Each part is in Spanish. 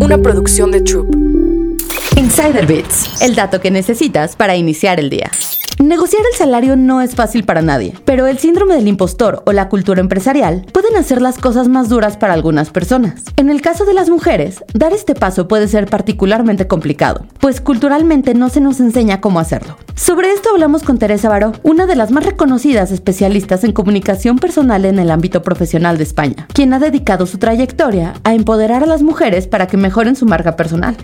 Una producción de Troop. Insider Bits, el dato que necesitas para iniciar el día. Negociar el salario no es fácil para nadie, pero el síndrome del impostor o la cultura empresarial pueden hacer las cosas más duras para algunas personas. En el caso de las mujeres, dar este paso puede ser particularmente complicado, pues culturalmente no se nos enseña cómo hacerlo. Sobre esto hablamos con Teresa Baró, una de las más reconocidas especialistas en comunicación personal en el ámbito profesional de España, quien ha dedicado su trayectoria a empoderar a las mujeres para que mejoren su marca personal.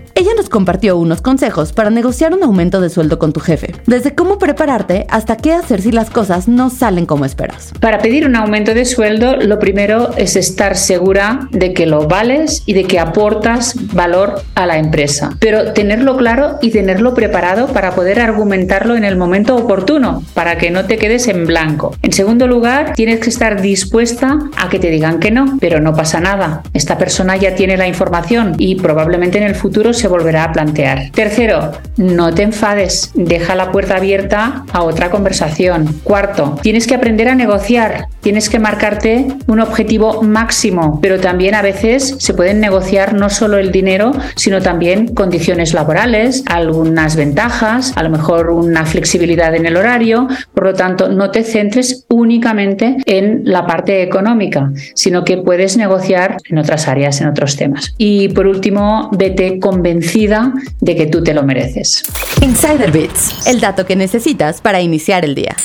Compartió unos consejos para negociar un aumento de sueldo con tu jefe, desde cómo prepararte hasta qué hacer si las cosas no salen como esperas. Para pedir un aumento de sueldo, lo primero es estar segura de que lo vales y de que aportas valor a la empresa, pero tenerlo claro y tenerlo preparado para poder argumentar en el momento oportuno, para que no te quedes en blanco. En segundo lugar, tienes que estar dispuesta a que te digan que no, pero no pasa nada. Esta persona ya tiene la información y probablemente en el futuro se volverá plantear. Tercero, no te enfades, deja la puerta abierta a otra conversación. Cuarto, tienes que aprender a negociar, tienes que marcarte un objetivo máximo, pero también a veces se pueden negociar no solo el dinero, sino también condiciones laborales, algunas ventajas, a lo mejor un una flexibilidad en el horario, por lo tanto no te centres únicamente en la parte económica, sino que puedes negociar en otras áreas, en otros temas. Y por último, vete convencida de que tú te lo mereces. Insider Bits, el dato que necesitas para iniciar el día.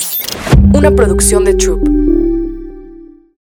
Una producción de Troop.